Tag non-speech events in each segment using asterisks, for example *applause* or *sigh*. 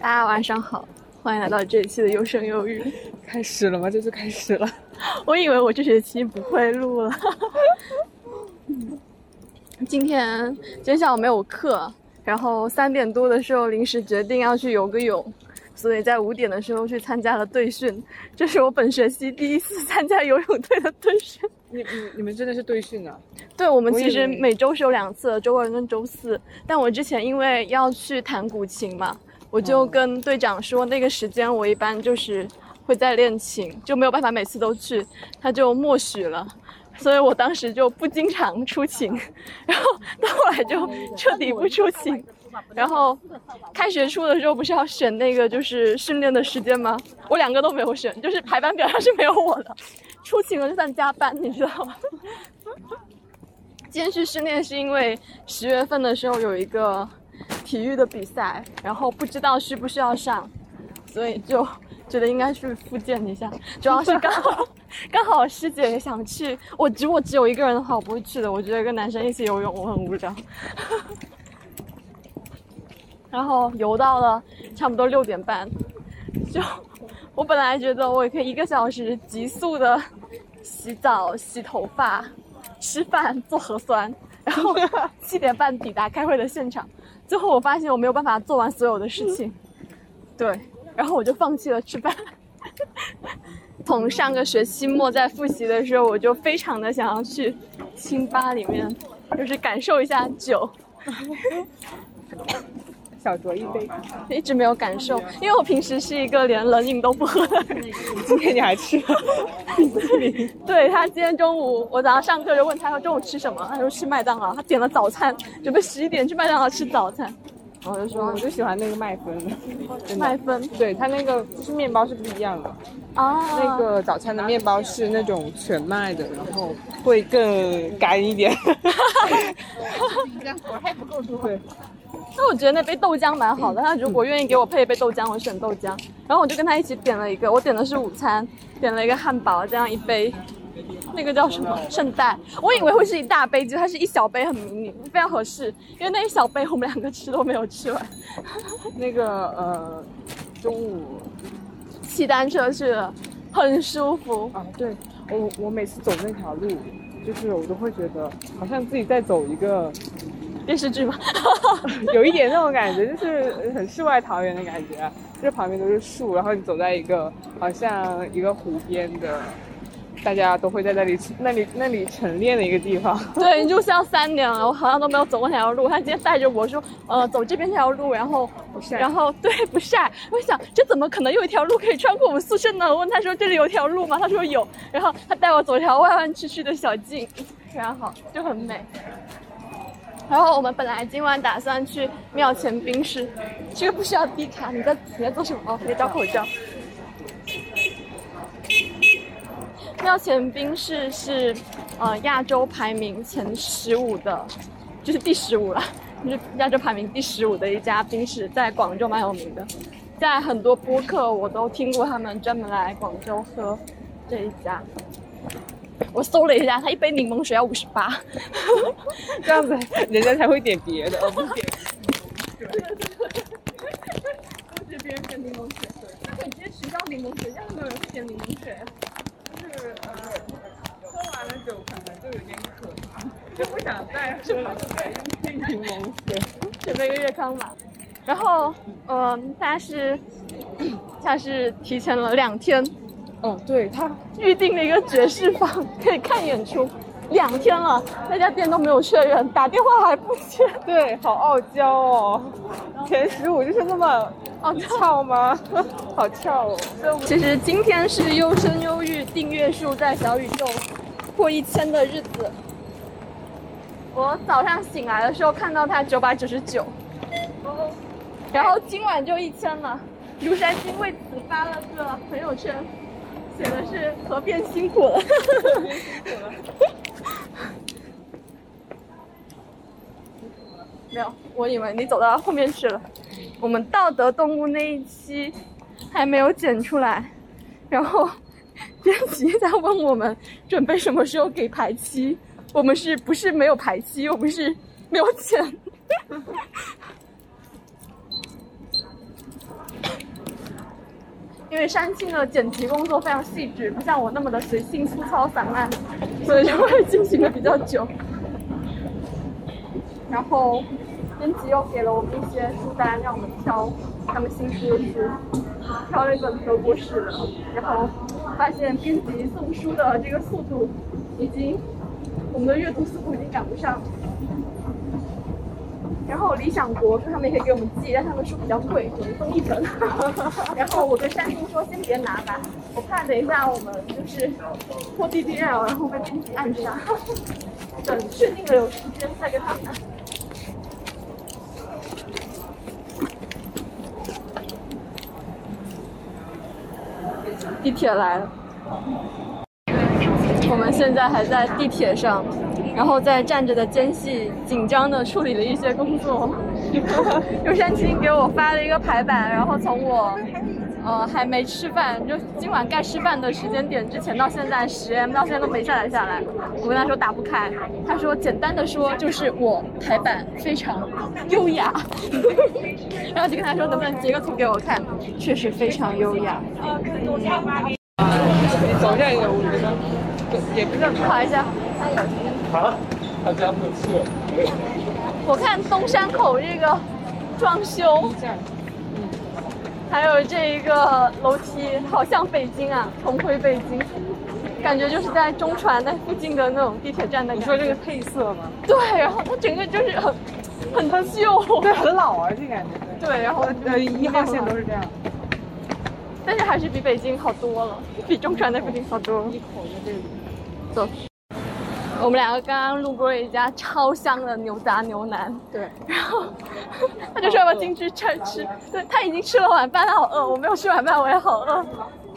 大家晚上好，欢迎来到这一期的优生优育。开始了吗？这就开始了。*laughs* 我以为我这学期不会录了。*laughs* 今天今天下午没有课，然后三点多的时候临时决定要去游个泳，所以在五点的时候去参加了队训。这是我本学期第一次参加游泳队的队训。你你你们真的是队训啊？对，我们其实每周是有两次，周二跟周四。但我之前因为要去弹古琴嘛，我就跟队长说，那个时间我一般就是会在练琴，就没有办法每次都去，他就默许了。所以我当时就不经常出勤，*laughs* 然后到后来就彻底不出勤。然后开学初的时候不是要选那个就是训练的时间吗？我两个都没有选，就是排班表上是没有我的。出勤了就算加班，你知道吗？今天去训练是因为十月份的时候有一个体育的比赛，然后不知道需不需要上，所以就觉得应该去复健一下。*laughs* 主要是刚好 *laughs* 刚好师姐也想去，我如果只有一个人的话，我不会去的。我觉得跟男生一起游泳我很无聊。*laughs* 然后游到了差不多六点半，就我本来觉得我也可以一个小时急速的洗澡、洗头发、吃饭、做核酸，然后七点半抵达开会的现场。最后我发现我没有办法做完所有的事情，*laughs* 对，然后我就放弃了吃饭。从上个学期末在复习的时候，我就非常的想要去清吧里面，就是感受一下酒。小酌一杯。一直没有感受，因为我平时是一个连冷饮都不喝的人。今天你还吃了冰淇淋？对他今天中午，我早上上课就问他说中午吃什么，他说吃麦当劳，他点了早餐，准备十一点去麦当劳吃早餐。然后我就说我就喜欢那个麦芬的，麦芬对他那个就是面包是不一样的。啊，那个早餐的面包是那种全麦的，然后会更干一点。哈哈哈哈哈，还不够多对，那我觉得那杯豆浆蛮好的，他如果愿意给我配一杯豆浆，我选豆浆。然后我就跟他一起点了一个，我点的是午餐，点了一个汉堡，这样一杯，那个叫什么圣代？我以为会是一大杯，结果它是一小杯，很迷你，非常合适。因为那一小杯我们两个吃都没有吃完。*laughs* 那个呃，中午骑单车去了，很舒服。啊，对我我每次走那条路，就是我都会觉得好像自己在走一个电视剧吗？*laughs* 有一点那种感觉，就是很世外桃源的感觉、啊，就是旁边都是树，然后你走在一个好像一个湖边的，大家都会在那里那里那里晨练的一个地方。*laughs* 对，就像三年了，我好像都没有走过那条路。他今天带着我说，呃，走这边这条路，然后晒然后对不晒。我想这怎么可能有一条路可以穿过我们宿舍呢？我问他说这里有条路吗？他说有。然后他带我走一条弯弯曲曲的小径，非常好，就很美。然后我们本来今晚打算去庙前冰室，这个不需要低卡。你在你在做什么？哦，你在找口罩。庙前冰室是呃亚洲排名前十五的，就是第十五了，就是亚洲排名第十五的一家冰室，在广州蛮有名的，在很多播客我都听过他们专门来广州喝这一家。*laughs* 我搜了一下，它一杯柠檬水要五十八，*laughs* 这样子人家才会点别的，而不是点。不是别人点柠檬水，那可以直接取消柠檬水，这样没有人会点柠檬水。就是呃，喝完了酒可能就有点渴，就不想再喝了，就改用柠檬水。*laughs* 准备一个月康吧。然后，嗯、他是他是提前了两天哦，对他预定了一个爵士房，可以看演出。两天了，那家店都没有确认，打电话还不接。对好傲娇哦，前十五就是那么傲俏吗？*laughs* 好翘哦。其实今天是优生优育订阅数在小宇宙破一千的日子。我早上醒来的时候看到它九百九十九，然后今晚就一千了。庐山金为此发了个朋友圈，写的是“河边辛苦了”。没有，我以为你走到后面去了。我们道德动物那一期还没有剪出来，然后编辑在问我们准备什么时候给排期。我们是不是没有排期？我们是没有剪。因为山青的剪辑工作非常细致，不像我那么的随性粗糙散漫，所以就会进行的比较久。然后编辑又给了我们一些书单让我们挑，他们新出的书，挑了一本德国史的，然后发现编辑送书的这个速度已经，我们的阅读速度已经赶不上。然后理想国说他们也可以给我们寄，但他们书比较贵，只能送一本。*laughs* 然后我跟山青说先别拿吧，我怕等一下我们就是破 DDL，然后被编辑暗杀。*laughs* 等确定了有时间再给他们拿。地铁来了，我们现在还在地铁上。然后在站着的间隙，紧张的处理了一些工作。*laughs* 右山青给我发了一个排版，然后从我，呃，还没吃饭，就今晚该吃饭的时间点之前到现在十 M 到现在都没下载下来。我跟他说打不开，他说简单的说就是我排版非常优雅。*laughs* 然后就跟他说能不能截个图给我看，确实非常优雅。你走一下也我觉得也不是跑一下。啊，他家不吃。我看东山口这个装修，还有这一个楼梯，好像北京啊，重回北京，感觉就是在中传那附近的那种地铁站的。你说这个配色吗？对，然后它整个就是很很秀，对，很老啊，这感觉。对，然后呃一号线都是这样，但是还是比北京好多了，比中传那附近好多。一口在这里。走。我们两个刚刚路过了一家超香的牛杂牛腩，对，然后他就说要不要进去吃吃，对他已经吃了晚饭，他好饿，我没有吃晚饭，我也好饿，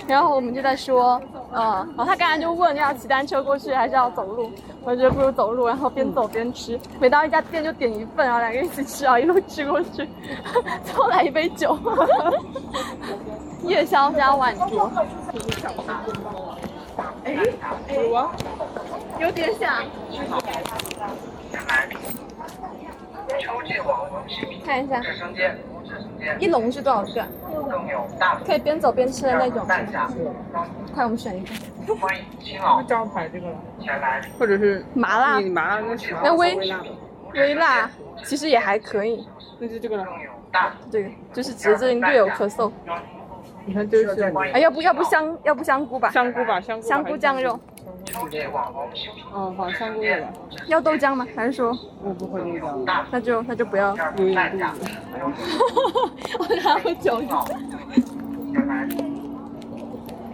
然后我们就在说，呃，然后他刚才就问要骑单车过去还是要走路，我觉得不如走路，然后边走边吃，每到一家店就点一份，然后两个人一起吃啊，一路吃过去，*laughs* 最后来一杯酒，夜宵加晚酌。哎，有啊，有点像。看一下，一笼是多少个？可以边走边吃的那种。快，我们选一个。招牌这个，或者是麻辣。麻辣那那微微辣，其实也还可以。那就这个了。对，就是直接略有咳嗽。你看这是，哎，要不要不香，要不香菇吧？香菇吧，香菇。香菇酱肉。哦，好，香菇的。要豆浆吗？还是说？我不喝豆浆。那就那就不要。有点肚子。我还喝酒。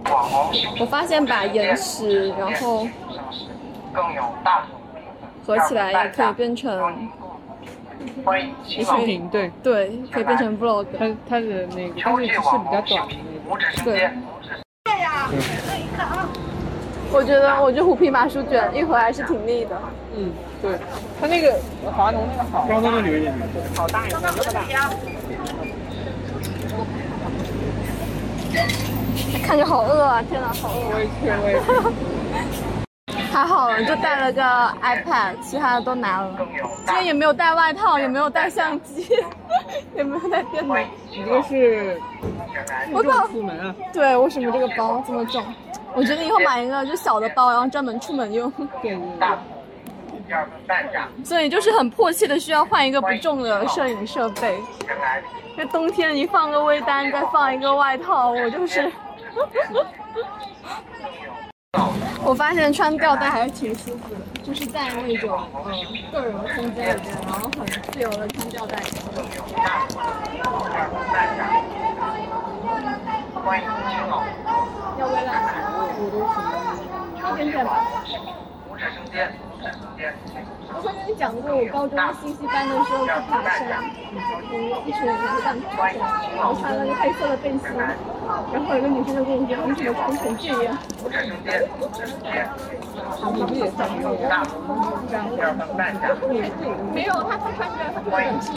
*laughs* 我发现把岩石，然后合起来也可以变成。视频对对，可以变成 vlog。它它的那个，但是只是比较短的那个。对。对呀。我觉得，我觉得虎皮麻薯卷一盒还是挺腻的。嗯，对。它那个华农那个好。刚刚那有一点点。好大呀！看着好饿啊！天哪，好饿！我也去，我也去。*laughs* 还好了，就带了个 iPad，其他的都拿了。今天也没有带外套，也没有带相机，*laughs* 也没有带电脑。你这个是？我靠！出门啊？对，为什么这个包这么重？我觉得以后买一个就小的包，然后专门出门用。对。所以就是很迫切的需要换一个不重的摄影设备。*laughs* 那冬天你放个微单，再放一个外套，我就是。我发现穿吊带还是挺舒服的，就是在那种嗯个人空间里面，然后很自由的穿吊带。要微辣，我都行。天天吧。我跟你讲过，我高中信息班的时候去爬山，我一群人在上爬山，我穿了个黑色的背心，然后有个女生就跟我说：“你怎么穿成这样？”你不也穿这个？没有，他他穿着他很轻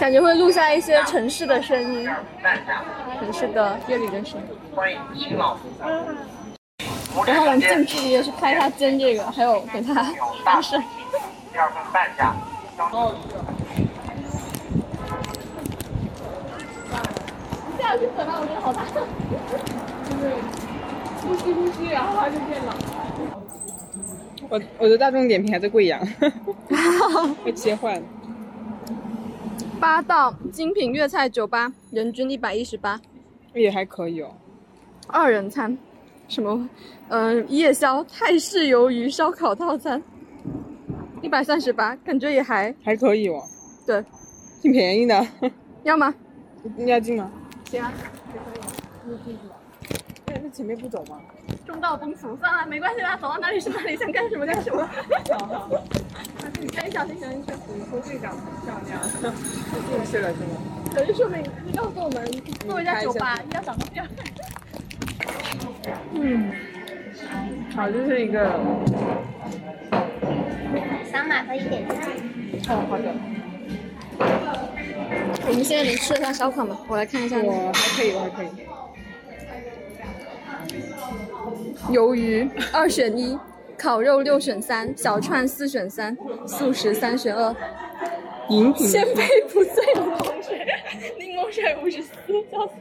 感觉会录下一些城市的声音，城市的夜里的声音。欢迎新老。然后我们近距离的去拍他煎这个，还有给他翻身。第二份半价。哦。下下去嘴巴，我觉得好大。就是呼吸呼吸，然后它就变老。我我的大众点评还在贵阳，*laughs* 会切换。八道精品粤菜酒吧，人均一百一十八，也还可以哦。二人餐，什么？嗯、夜宵泰式鱿鱼烧烤套餐，一百三十八，感觉也还还可以哦，对。挺便宜的。要吗？你要进吗？行啊。哎，那前面不走吗？中道崩殂，算了，没关系啦，走到哪里是哪里，想干什么干什么。哎，*laughs* *laughs* 小心小心小心！说队长很漂亮，进去了是吗？可是说明你告诉我们，作为一家酒吧，一定要长得漂亮。嗯，好，这是一个扫码可以点赞。哦，好的，我们现在能吃得上烧烤吗？我来看一下。我还可以，我还可以。鱿鱼二选一，烤肉六选三，小串四选三，素食三选二。饮品先杯不醉柠檬水，柠檬水五十四，笑死。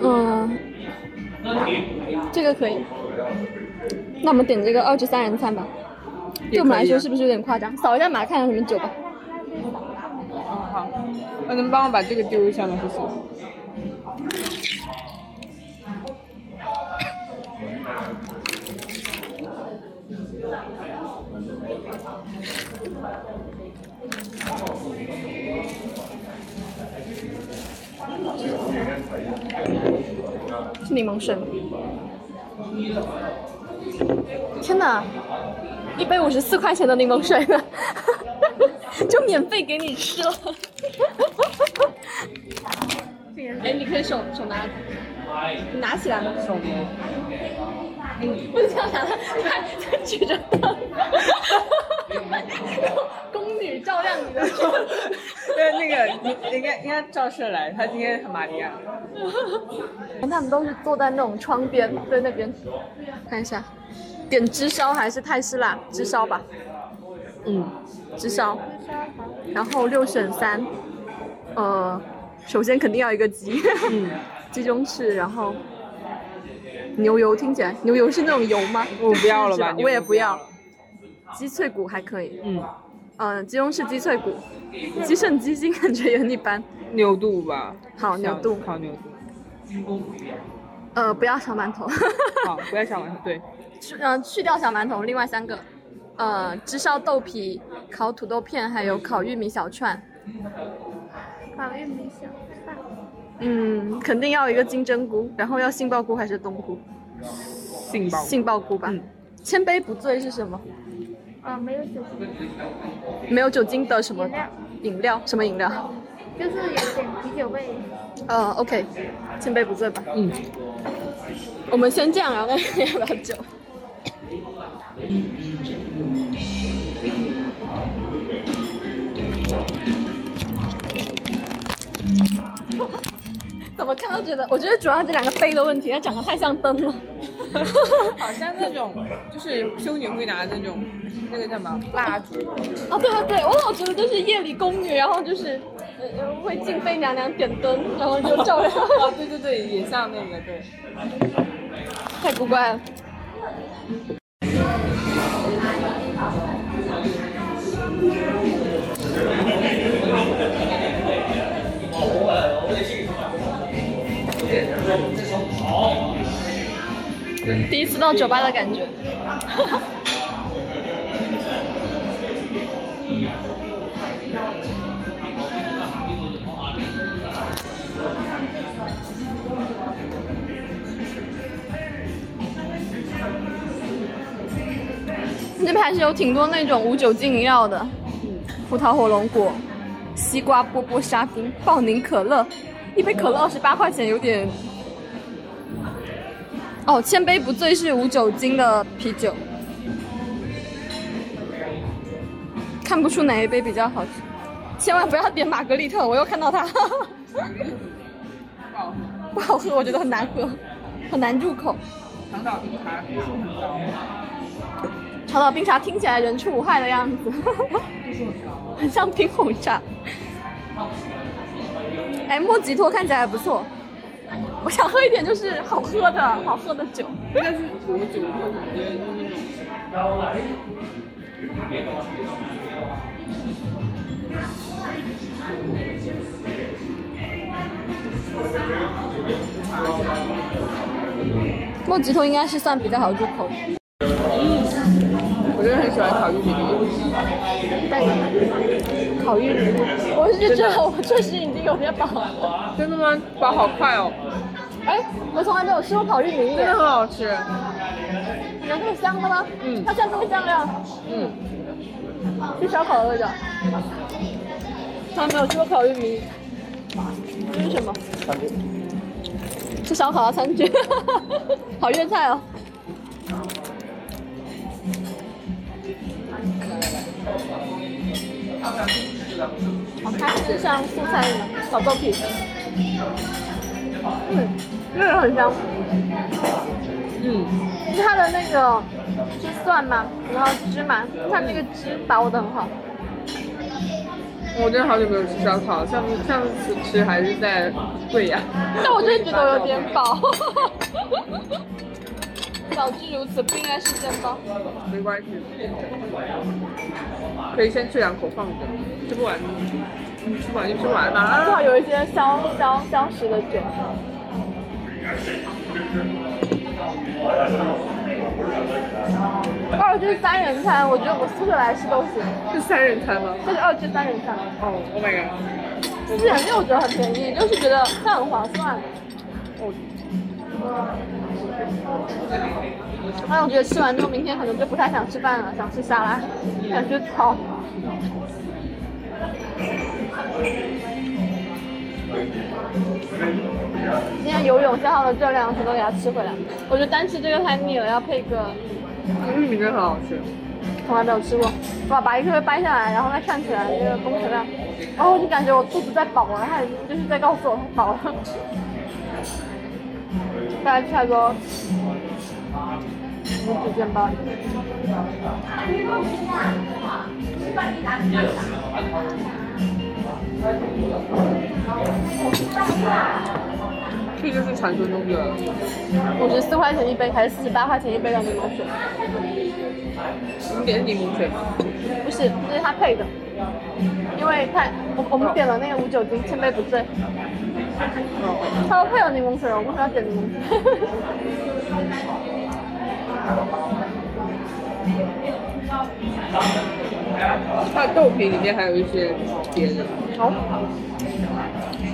嗯，这个可以。那我们点这个二至三人餐吧。对我们来说是不是有点夸张？扫一下码看有什么酒吧。嗯，好，那能帮我把这个丢一下吗？谢谢。柠檬水吗？天哪，一杯五十四块钱的柠檬水呢，*laughs* 就免费给你吃了。哎，你可以手手拿，你拿起来吗？手摸。不是这样拿的，他举着灯，宫女照亮你的。对，那个你应该应该照射来，他今天很玛利亚。他们都是坐在那种窗边，在那边看一下，点芝烧还是泰式辣？芝烧吧，嗯，芝烧，然后六选三，呃，首先肯定要一个鸡，嗯，鸡中翅，然后牛油，听起来牛油是那种油吗？我不要了吧我也不要。鸡脆骨还可以，嗯，嗯、鸡中翅、鸡脆骨，鸡肾、鸡心感觉也很一般。牛肚吧。好，牛肚，烤牛肚。呃，不要小馒头。好，不要小馒头。对，去呃去掉小馒头，另外三个，呃，炙烧豆皮、烤土豆片，还有烤玉米小串。烤玉米小串。嗯，肯定要一个金针菇，然后要杏鲍菇还是冬菇？杏鲍。杏鲍菇吧。嗯千杯不醉是什么？啊，没有酒精，没有酒精的什么饮料饮料？什么饮料？就是有点啤酒味。呃，OK，千杯不醉吧。嗯，我们先这样，然后再要不要酒？*laughs* 怎么看都觉得，我觉得主要这两个杯的问题，它长得太像灯了。*laughs* 好像那种就是修女会拿的那种，那个叫什么蜡烛。哦，对对对，我老觉得就是夜里宫女，然后就是呃呃会敬妃娘娘点灯，然后就照亮，*laughs* 哦，对对对，也像那个对。太古怪了。第一次到酒吧的感觉。那边还是有挺多那种无酒精饮料的，葡萄火龙果、西瓜波波沙冰、爆柠可乐，一杯可乐二十八块钱，有点。哦，千杯不醉是无酒精的啤酒，看不出哪一杯比较好吃。千万不要点玛格丽特，我又看到它，不好喝，我觉得很难喝，很难入口。长岛冰茶度数很高。长岛冰茶听起来人畜无害的样子，*laughs* 很像冰红茶。哎，莫吉托看起来还不错。我想喝一点就是好喝的好喝的酒。应该是果酒或者别的那种。莫吉托应该是算比较好入口的。我真的很喜欢烤玉米粒。烤玉米，我是觉得我确实已经有点饱了。真的吗？饱好快哦，哎，我从来没有吃过烤玉米真的，很好吃。有这么香的吗？嗯它像这么香料，嗯，是烧烤的味道。从来没有吃过烤玉米，这是什么？是烧烤的餐具，*laughs* 好粤菜哦。哦，它是像素菜一样，小豆皮。嗯，那个很香。嗯，是它的那个是蒜吗？然后芝麻，它那个汁把握的很好。我真的好久没有吃烧烤，上上次吃还是在贵阳。但我真的觉得我有点饱。*laughs* 早知如此，不应该是煎包。没关系，可以先吃两口放着，吃不完，嗯吃不完就吃完最嘛。好有一些消消消食的酒。二至三人餐，我觉得我四个来吃都行。是三人餐吗？这是二至三人餐，哦，Oh my god！四人六我觉得很便宜，就是觉得它很划算。哦，但我觉得吃完之后，明天可能就不太想吃饭了，想吃沙拉，想吃草。今天游泳消耗的热量全都给它吃回来。我觉得单吃这个太腻了，要配个玉米真的很好吃。从来没有吃过。哇，把一个掰下来，然后再看起来这个工程量，然后我就感觉我肚子在饱了，它已经就是在告诉我它饱了。大家吃太多无脂煎包。这就是传说中的，五十四块钱一杯，还是四十八块钱一杯的柠檬水？你们点的柠檬水？不是，这是他配的，因为他我我们点了那个无酒精千杯不醉，他说配有柠檬水，我为什么要点柠檬水？它的豆皮里面还有一些别的。哦，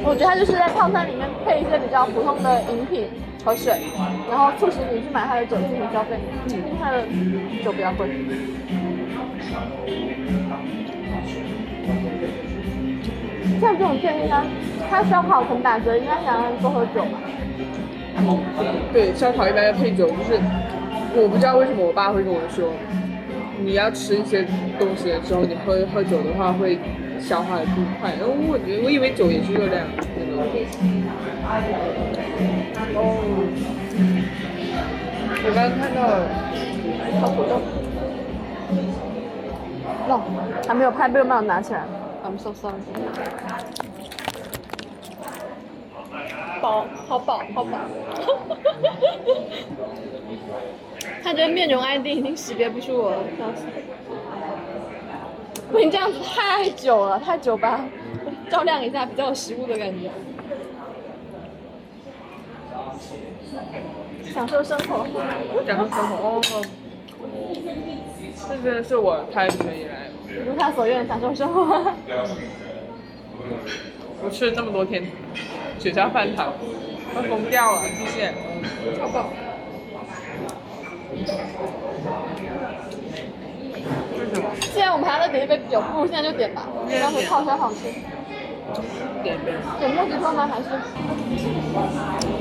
我觉得它就是在套餐里面配一些比较普通的饮品和水，然后促使你去买它的酒进行消费，因为他的酒比较贵。像这种店应该，它烧烤很打折，应该想让人多喝酒吧？对，烧烤一般要配酒，就是我不知道为什么我爸会跟我说，你要吃一些东西的时候，你喝喝酒的话会消化的更快。然后我觉得我以为酒也是热量。哦，我刚刚看到了，好土豆。哦，还没有拍，被我妈拿起来。I'm so sorry。饱，好饱，好饱。*laughs* 他这面容 ID 已经识别不出我了，笑死！不行，这样子太久了，太久吧？照亮一下，比较有食物的感觉。享受生活。享受生活哦。这真的是我开学以来，如他所愿，享受生活。我吃了这么多天雪茄饭堂，快疯掉了，谢谢。超饱。为什么？既然我们还要再点一杯酒，不如现在就点吧。当时泡山好吃。点呗。点莫吉托吗？还是？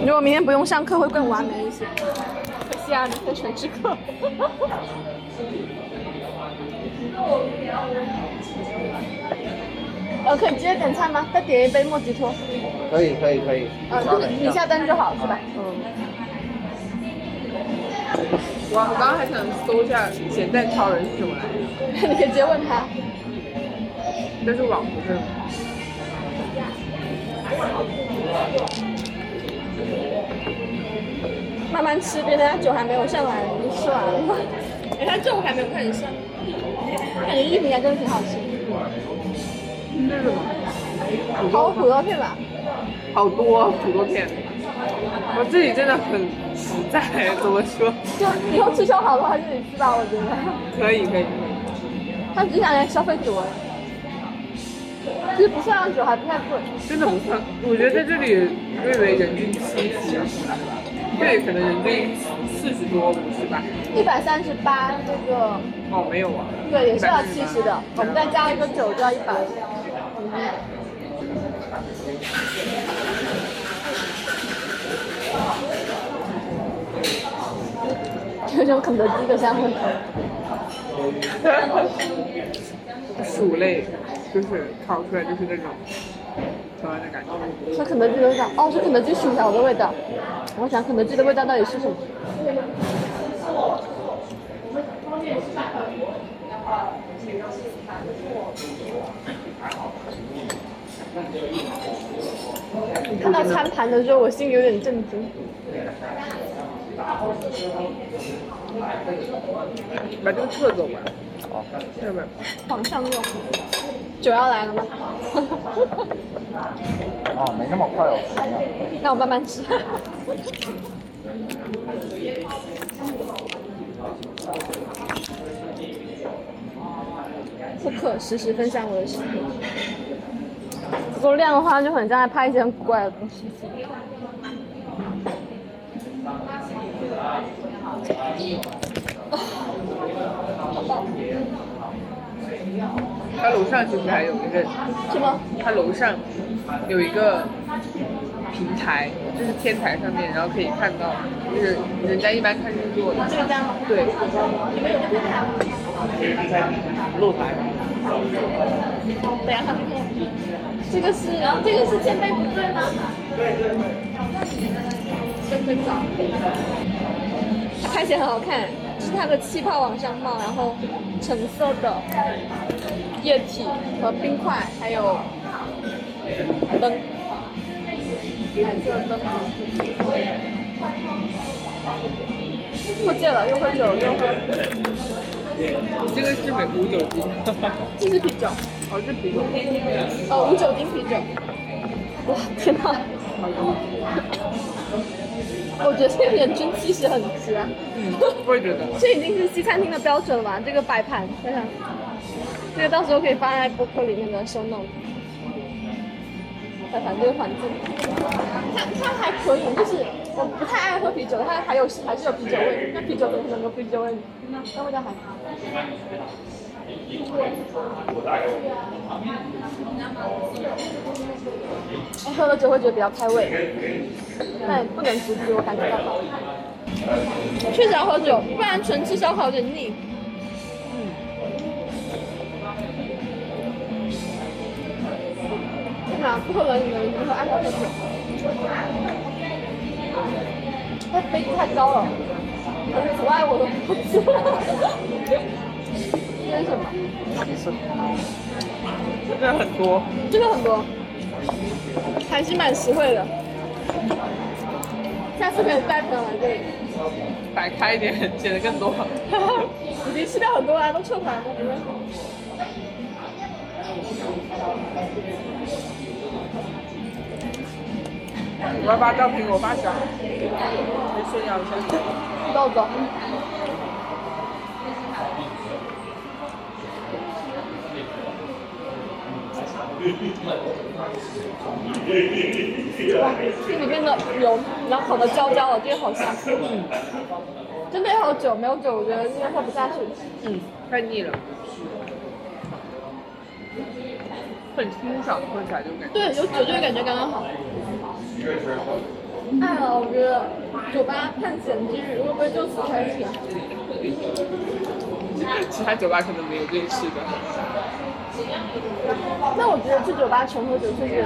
如果明天不用上课，会更完美一些。可惜啊，明天全是课。呃，可以直接点菜吗？再点一杯莫吉托。可以可以可以。呃，就是你下单就好，是吧？嗯。哇，我刚刚还想搜一下咸蛋超人是什么来着，*laughs* 你可以直接问他。这是网不是？慢慢吃，别人家酒还没有上来，你吃完了吗？哎，他酒还没有开始上，感觉玉米还真的挺好吃。这是什么？好土豆片吧？好多土豆片。我这里真的很实在，怎么说？就以后吃烧烤的话，自己吃吧，我觉得。可以可以可以。他只想来消费多，其实不算上酒还不太贵。真的不算，我觉得在这里略为人均七十，对，可能人均四十多五十吧。一百三十八这个，哦，没有啊。对，也是要七十的，我们再加一个酒就要一百。*laughs* *laughs* 这种肯德基的香味。薯类就是烤出来就是那种台湾的感觉。是肯德基的味道，哦，是肯德基薯条的味道。我想肯德基的味道到底是什么？看到餐盘的时候，我心里有点震惊。把这个撤走吧。好，下面。往上用。酒要来了吗？啊，没那么快哦。*laughs* 那我慢慢吃。*laughs* 不可实时分享我的视频，不够亮的话就很像在拍一些很古怪的东西。它楼上其实还有一个，是吗？他楼上有一个平台，就是天台上面，然后可以看到，就是人家一般看日落的。这个家吗？对。你们有没有看？露台。等下上去看。这个是，然后这个是千杯不醉吗？对对。真真早。看起来很好看，是它的气泡往上冒，然后橙色的液体和冰块，还有灯，彩色灯。过界了，又喝酒又喝。这个是美无酒精，这是啤酒，哦，是啤酒。哦，无酒精啤酒。哇，天哪！*laughs* 我觉得这个人均七十很值啊。嗯，我也觉得。*laughs* 这已经是西餐厅的标准了吧？这个摆盘，想想，这个到时候可以放在博客里面的收弄。摆盘这个环境，它它还可以，就是我不太爱喝啤酒，它还有还是有啤酒味，那啤酒怎么可能有啤酒味？那味道还好。我喝了酒会觉得比较开胃，但不能阻止我感觉到。确实要喝酒，不然纯吃烧烤有点腻。天哪，不可能你们如何爱喝酒？那杯子太高了，阻碍我的呼吸。这是什么？这个很多，这个很多，还是蛮实惠的。下次可以带朋友来这里。摆开一点，显得更多。已经吃掉很多了，都撤盘了。我要把照片给我发小，来炫耀一下。豆豆。这里面的油，然后烤的焦焦的，这个好香。嗯真的要有酒，没有酒我觉得应该喝不下去。嗯，太腻了。很清爽，喝起来就感觉。对，有酒就会感觉刚刚好。爱了，我觉得酒吧探险之旅会不会就此开始？*laughs* 其他酒吧可能没有这吃的。那我觉得去酒吧纯喝酒确实，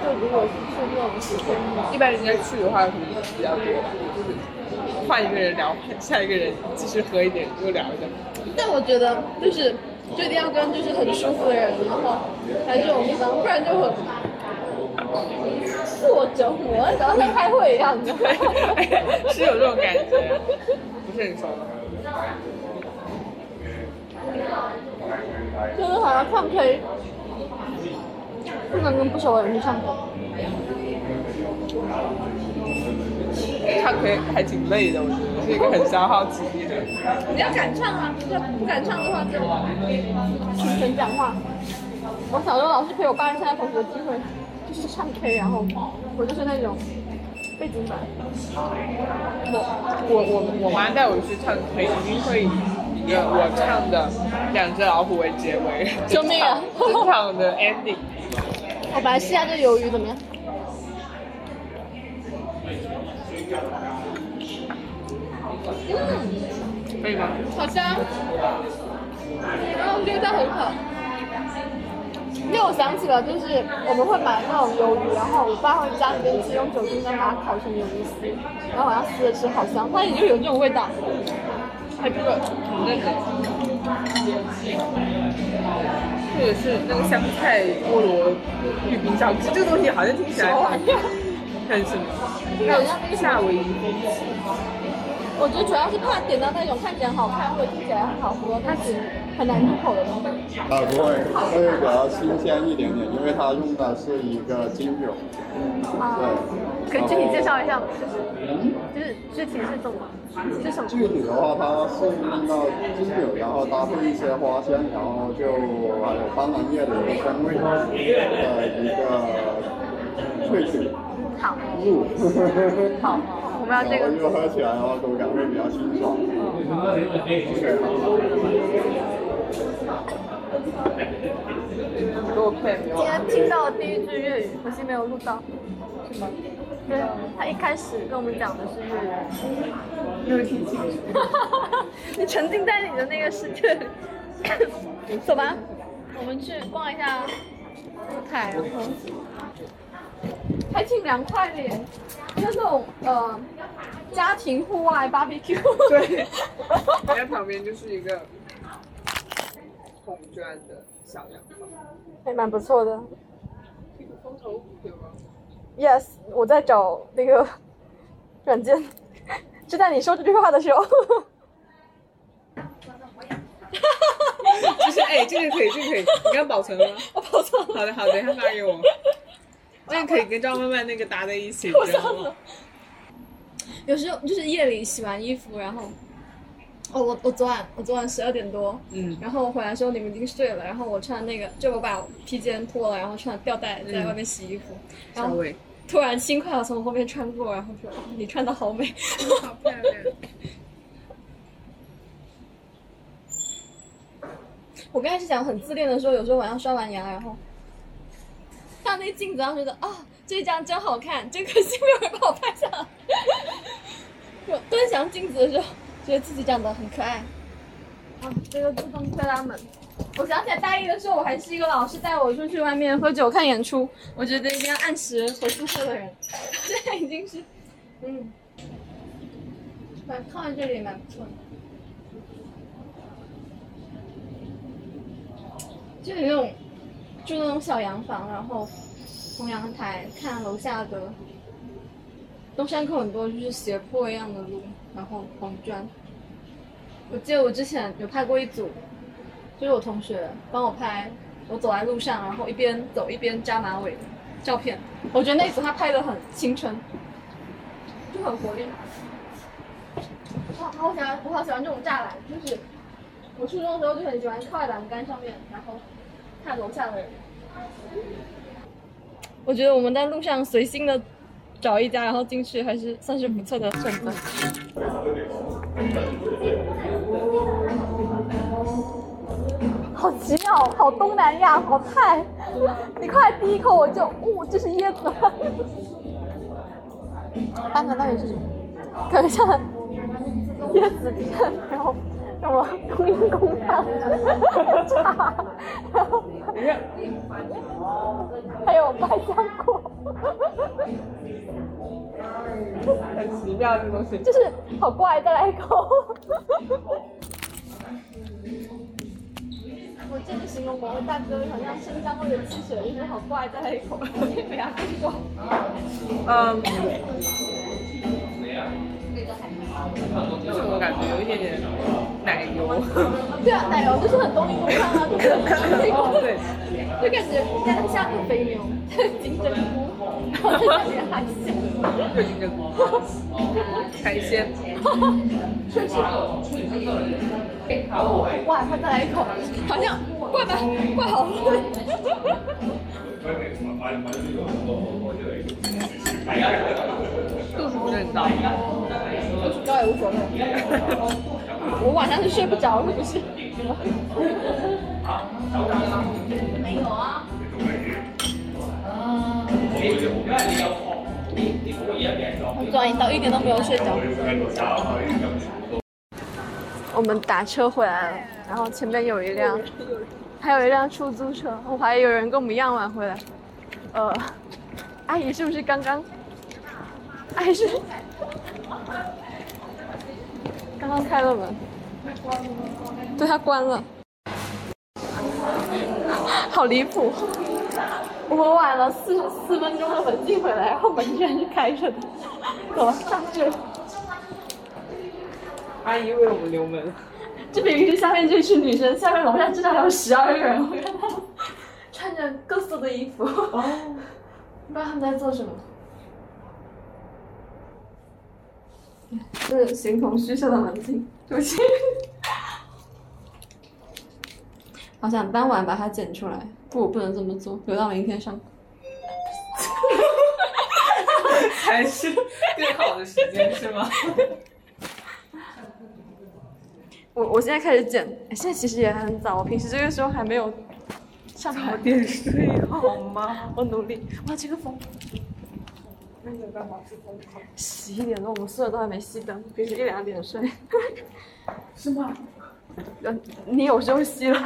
就如果是去那种时间，一般人家去的话可能比较多吧，就是换一个人聊，*laughs* 下一个人继续喝一点又聊一下。但我觉得就是就一定要跟就是很舒服的人，然后来这种地方，不然就很自我折磨，然后像开会一样，你知道吗？是有这种感觉，不是很熟。就是好像唱 K，不能跟不熟的人去唱 K。唱 K 还挺累的，我觉得是一个很消耗体力的。你要敢唱啊，要不敢唱的话就听人讲话。我小时候老是陪我班上下同学聚会，就是唱 K，然后我就是那种背景板。我我我妈带我去唱 K，一定会以我唱的《两只老虎》为结尾，救命啊整场的 ending。我本来试一下这鱿鱼怎么样？嗯，可以吗？好香，然后这个蛋很好。因为我想起了，就是我们会买那种鱿鱼，然后我爸会家里面去用酒精灯把它烤成鱿鱼丝，然后晚上撕着吃，好香。它也就有这种味道，还这个那个，或者是那个香菜菠萝玉冰烧鸡，这个东西好像听起来很什么？好像那个夏威夷风我觉得主要是怕点到那种看起来好看或者听起来很好喝，但是很难入口的东西。啊，不会，会比较新鲜一点点，因为它用的是一个金柳。啊，可以具体介绍一下吗？就是就是具体是怎么？是什么？具体的话，它是用到金酒，然后搭配一些花香，然后就还有斑斓叶的香味的一个萃取好，入。好，我 *laughs* 们要这个喝起来的话，口感会比较清爽。OK，给我配今？天听到第一句粤语，可惜没有录到。是吗？对，他一开始跟我们讲的是粤语。没有听清楚。你沉浸在你的那个世界里。走吧，我们去逛一下舞台，然后还挺凉快的耶，就是那种呃家庭户外 barbecue。对，人家旁边就是一个红砖的小洋房。还蛮不错的。这个风头有吗？Yes，我在找那个软件，就在你说这句话的时候。*laughs* 就是哎，这个可以，这个可以，你刚保存了吗？*laughs* 我保存了，好的，好的，等一下发给我。可以跟张曼曼那个搭在一起，*laughs* 我知道吗上了？。有时候就是夜里洗完衣服，然后，哦，我我昨晚我昨晚十二点多，嗯然后我回来的时候你们已经睡了，然后我穿那个，就我把披肩脱了，然后穿吊带在外面洗衣服，然后，突然轻快的从我后面穿过，然后说、哦你穿的好美。好漂亮。*laughs* 我刚开始讲很自恋的时候，有时候晚上刷完牙，然后看那镜子，然后觉得啊、这张真好看，真可惜没有人帮我拍下来。*laughs* 就端详镜子的时候，觉得自己长得很可爱。啊，这个自动推拉门。我想起来大一的时候，我还是一个老师带我出去外面喝酒看演出，我觉得一定要按时回宿舍的人。*laughs* 现在已经是，嗯，蛮靠在这里蛮不错的。就有那种，就那种小洋房，然后从阳台看楼下的东山口很多就是斜坡一样的路，然后黄砖。我记得我之前有拍过一组，就是我同学帮我拍，我走在路上，然后一边走一边扎马尾的照片。我觉得那组他拍的很青春，就很活力。我好喜欢，我好喜欢这种栅栏，就是我初中的时候就很喜欢靠在栏杆上面，然后看楼下的人。我觉得我们在路上随心的找一家，然后进去还是算是不错的选择。好奇妙，好东南亚，好菜！你快第一口我就，哦，这是椰子。*laughs* 斑斓到底是什么？等一下椰子片，然后什么冬阴功汤茶，然后你看，还有百香果，很奇妙的东西。就是好怪，再来一口。我这里形容某位大哥好像生香味的汽水，就是好怪，再来一口，没有听过。嗯，就是我感觉有一点点奶油。对啊，奶油就是很东尼公汤啊，就是哦，对，就感觉像像个肥牛，金针菇，然后在里海鲜，就金针菇，海鲜。确实。哇，快再来一口，好像怪吧，怪好喝。度数不是很高。高也无所谓。*laughs* 我晚上是睡不着，是不是？没有啊。我昨晚一到一点都没有睡着。我们打车回来了，然后前面有一辆，还有一辆出租车，我怀疑有人跟我们一样晚回来。呃，阿姨是不是刚刚？阿姨是刚刚开了门，对，他关了，*laughs* 好离谱！我们晚了四十四分钟的门进回来，然后门居然是开着的。走了，上去。阿姨为我们留门。这明明是下面这群女生，下面楼下至少还有十二个人，我看他们穿着各色的衣服，哦，*laughs* 不知道他们在做什么。是形同虚设的门禁，对不起。*laughs* 好想当晚把它剪出来，不，我不能这么做，留到明天上。*laughs* 还是更好的时间是吗？*laughs* 我我现在开始剪，哎现在其实也还很早，我平时这个时候还没有上早台。点睡好吗？我努力。哇，这个风，十一点钟，我们宿舍都还没熄灯，平时一两点睡。是吗？嗯，你有时候熄了，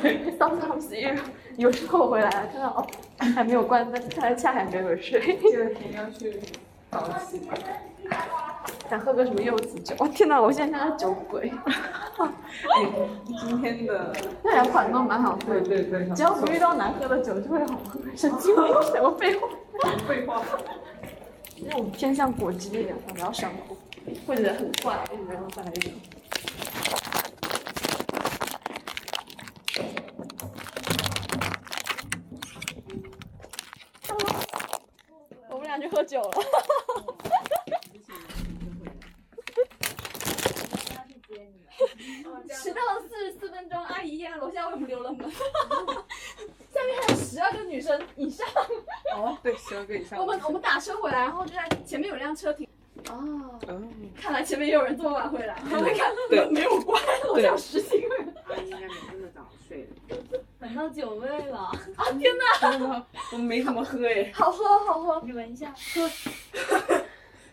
对，sometimes you，有时候我回来了，看到哦还没有关灯，看来恰还没有睡。这两天要去早起。想喝个什么柚子酒？我，天哪，我现在像个酒鬼。你，*laughs* 今天的那两款都蛮好喝的，对对对，只要不遇到难喝的酒就会好喝。神经病，什么废话？废话。那种偏向果汁一点，比较上口，或者很怪，然后再来一点。我们俩去喝酒了。迟到了四十四分钟，阿姨呀，楼下为我们留了门。下面还有十二个女生以上。哦，对，十二个以上。我们我们打车回来，然后就在前面有辆车停。哦，嗯，看来前面也有人这么晚回来。我们看对门没有关，楼下有十几个人。阿姨应该没那么早睡的。闻到酒味了啊！天哪？*laughs* 我没怎么喝哎。好喝好喝。你闻一下，喝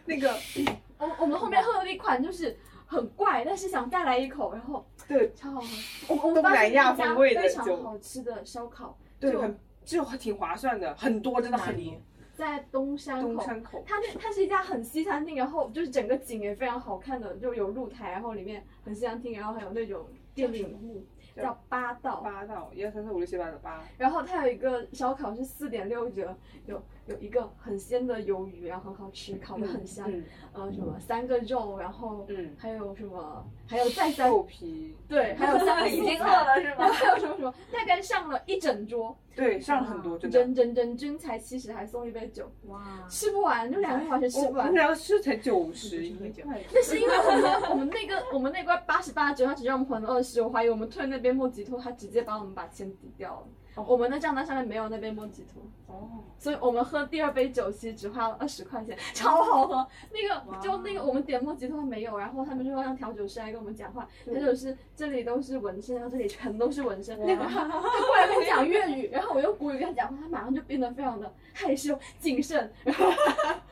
那个，*clears throat* 我我们后面喝了一款就是很怪，但是想再来一口，然后对超好喝。我我们东南亚风味的非常酒好吃的烧烤，对，就很就挺划算的，很多，真的很多。在东山口。东山口。它那它是一家很西餐厅，然后就是整个景也非常好看的，就有露台，然后里面很西餐厅，然后还有那种电影幕，叫八道。八道，一二三四五六七八的八。然后它有一个烧烤是四点六折，有有一个很鲜的鱿鱼，然后很好吃，烤的很香。嗯呃，什么三个肉，然后嗯，还有什么，还有再三豆皮，对，还有三 *laughs* 已经饿了是吗？还有什么什么，大概上了一整桌，对，上了很多，真的。人人人均才七十，还送一杯酒，哇，吃不完，就两个人完全吃不完我我们。两个吃才九十一块，那是因为我们我们那个我们那罐八十八折，他只让我们还了二十，我怀疑我们退那边莫吉托，他直接把我们把钱抵掉了。我们的账单上面没有那杯莫吉托，哦，所以我们喝第二杯酒席只花了二十块钱，超好喝。那个就那个我们点莫吉托没有，然后他们就会让调酒师来跟我们讲话，调酒师这里都是纹身，然后这里全都是纹身。那个他他过来跟我讲粤语，然后我用国语跟他讲话，他马上就变得非常的害羞谨慎，然后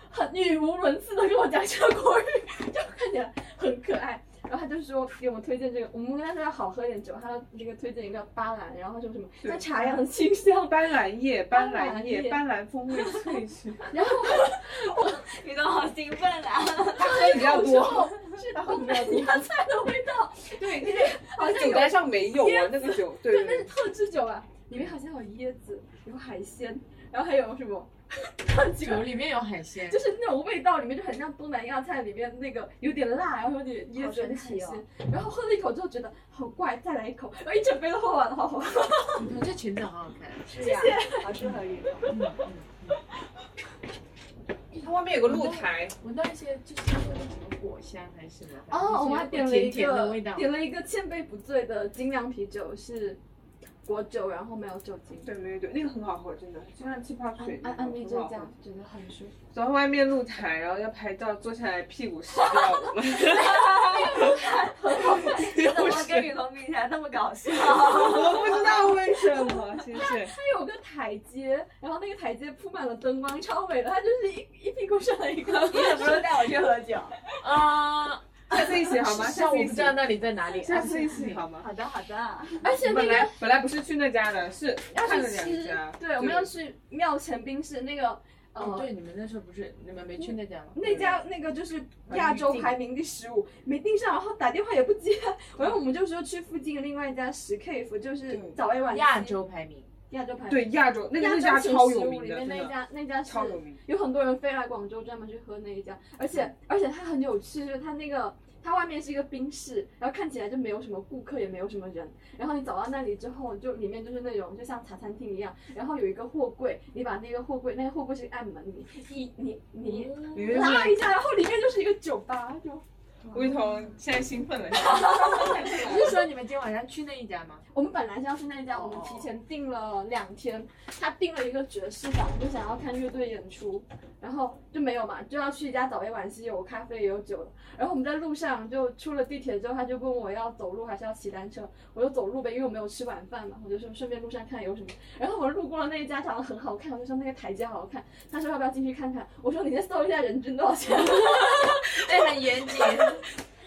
很语无伦次的跟我讲这个国语，就看起来很可爱。然后他就说给我们推荐这个，我们跟他说要好喝一点酒，他这个推荐一个巴兰，然后说什么对像茶一样的清香，*laughs* 斑斓叶、斑斑斓斓叶、叶斑斓风味萃取，*laughs* 然后 *laughs* 我你都好兴奋啊！他喝的比较多。是东南亚菜的味道，对，那个好像有酒单上没有啊，那个酒，对对，那是特制酒啊，里面好像有椰子，有海鲜，然后还有什么？酒里面有海鲜，就是那种味道，里面就很像东南亚菜里面那个有点辣，然后有点椰子的海鲜。然后喝了一口之后觉得好怪，再来一口，然后一整杯都喝完了，好好喝。这裙子好好看。谢谢，好适合运动。嗯嗯。它外面有个露台，闻到一些就是那个什么果香还是什么？哦，我们还点了一甜甜的味道。个点了一个千杯不醉的精酿啤酒，是果酒，然后没有酒精。对对对，那个很好喝，真的，就像气泡水安安安利这家很好喝。觉得很舒服。然后外面露台，然后要拍照，坐下来屁股湿掉了。你怎么跟雨桐比起来那么搞笑？我不知道为什么，谢谢。它有个台阶，然后那个台阶铺满了灯光，超美的。它就是一一屁股上了一个。你怎么说带我去喝酒？*laughs* 啊，下次一起好吗？下次一起像我不知，道那里在哪里。下次一起 *laughs* 好吗？好的好的，而且那个本来本来不是去那家的，是要看了去吃两家。，对，我们要去庙前冰室那个，哦，呃，对，你们那时候不是你们没去那家吗？那家那个就是亚洲排名第十五，没订上，然后打电话也不接，然后我们就说去附近另外一家十 K 夫，就是对早 A 晚亚洲排名。亚洲排名。对亚洲那个亚那家洲前15超有名的，里面那家那家是超有名。有很多人飞来广州专门去喝那一家，而且而且它很有趣，就是它那个它外面是一个冰室，然后看起来就没有什么顾客，也没有什么人。然后你走到那里之后，就里面就是那种就像茶餐厅一样，然后有一个货柜，你把那个货柜，那个货柜是按门，你一你你拉一下，然后里面就是一个酒吧，就吴雨桐现在兴奋了，*laughs* 你是说你们今天晚上去那一家吗？我们本来是要去那一家，我们提前订了两天，他订了一个爵士房，就想要看乐队演出，然后就没有嘛，就要去一家早夜晚 C，有咖啡也有酒的。然后我们在路上就出了地铁之后，他就问我要走路还是要骑单车，我就走路呗，因为我没有吃晚饭嘛，我就说顺便路上看有什么。然后我路过了那一家，长得很好看，我就说那个台阶好好看，他说要不要进去看看？我说你先搜一下人均多少钱，对，很严谨。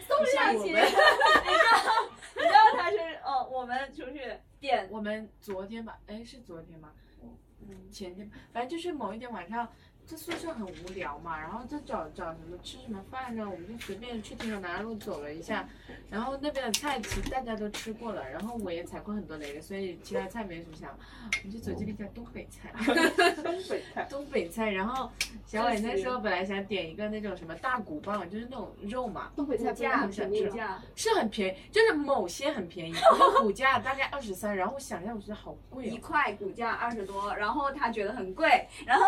搜一下钱。我们 *laughs* 你知道他是哦，我们出去点我们昨天吧，哎，是昨天吗？嗯，前天，反正就是某一天晚上，这宿舍很无聊嘛，然后就找找什么吃什么饭呢，我们就随便去挺有南路走了一下，然后那边的菜其实大家都吃过了，然后我也踩过很多雷的，所以其他菜没什么想，我们就走进了一家东北菜。东北菜。东北菜，然后小伟那时候本来想点一个那种什么大骨棒，就是那种肉嘛，东北菜不是很便宜价吗？是很便宜，就是某些很便宜，然后骨价大概二十三，然后我想一下，我觉得好贵一哦。块股价二十多，然后他觉得很贵，然后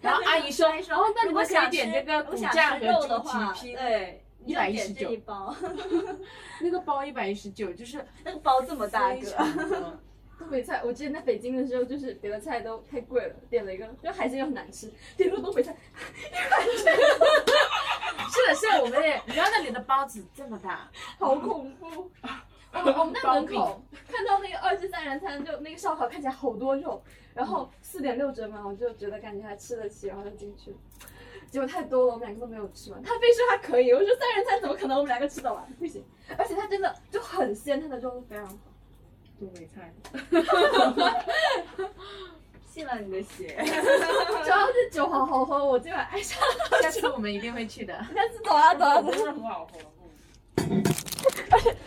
然后阿姨说，说哦，那你如果们可以想吃点这个骨架肉和猪的话，蹄拼，对，一百一十九一包，*laughs* 那个包一百一十九，就是 *laughs* 那个包这么大非个，东北菜，我之前在北京的时候，就是别的菜都太贵了，点了一个，就海鲜又很难吃，点了东北菜，*laughs* 是的，是的，我们也，你知道那里的包子这么大，好恐怖。我们我们在门口看到那个二至三人餐，就那个烧烤看起来好多肉，然后四点六折嘛，我就觉得感觉还吃得起，然后就进去了。结果太多了，我们两个都没有吃完。他非说他可以，我说三人餐怎么可能我们两个吃得完？不行，而且它真的就很鲜，它的肉非常好。东北菜。信了你的邪。*laughs* 主要是酒好好喝，我今晚爱上了。*laughs* 下次我们一定会去的。下次走啊走啊走真的很好喝。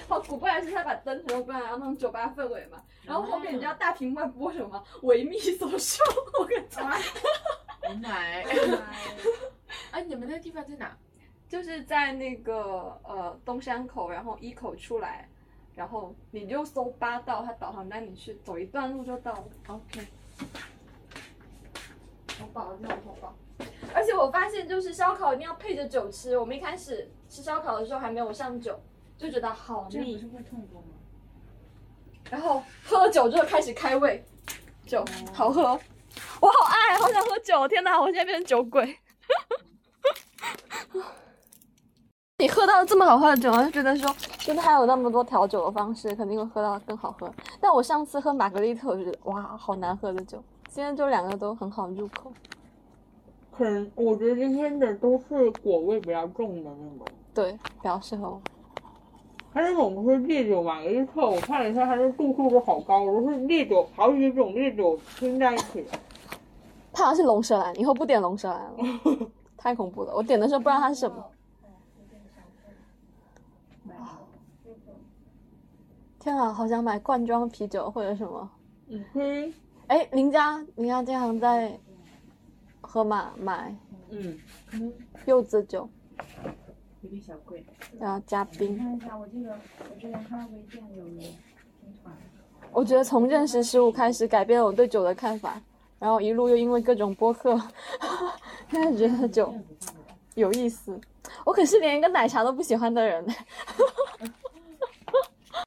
好古怪的是，他把灯全都关了，然后那种酒吧氛围嘛。然后后面你知道大屏幕在播什么吗？维密所秀，我跟你讲，我买。哎，你们那地方在哪？就是在那个呃东山口，然后一口出来，然后你就搜八道，它导航带你去，走一段路就到了。OK。好饱，真的好饱。而且我发现，就是烧烤一定要配着酒吃。我们一开始吃烧烤的时候还没有上酒，就觉得好腻。这不是会痛风吗？然后喝了酒之后开始开胃，酒好喝，我好爱，好想喝酒！天哪，我现在变成酒鬼。*laughs* 你喝到这么好喝的酒，我就觉得说，真的还有那么多调酒的方式，肯定会喝到更好喝。但我上次喝玛格丽特，我就觉得哇，好难喝的酒。今天就两个都很好入口。可能我觉得今天的都是果味比较重的那种。对，比较适合我。它那种不是烈酒嘛，一测我看了一下，它的度数是好高，都是烈酒好几种烈酒拼在一起的。它好像是龙舌兰，以后不点龙舌兰了，*laughs* 太恐怖了。我点的时候不知道它是什么。天啊，好想买罐装啤酒或者什么。你可以，哎，林家，林家经常在盒马买嗯，柚子酒，有点小贵。然后加冰。看一下，我这个我之前看到微店有拼团，我觉得从认识十五开始，改变了我对酒的看法，然后一路又因为各种播客，现在觉得酒有意思。我可是连一个奶茶都不喜欢的人，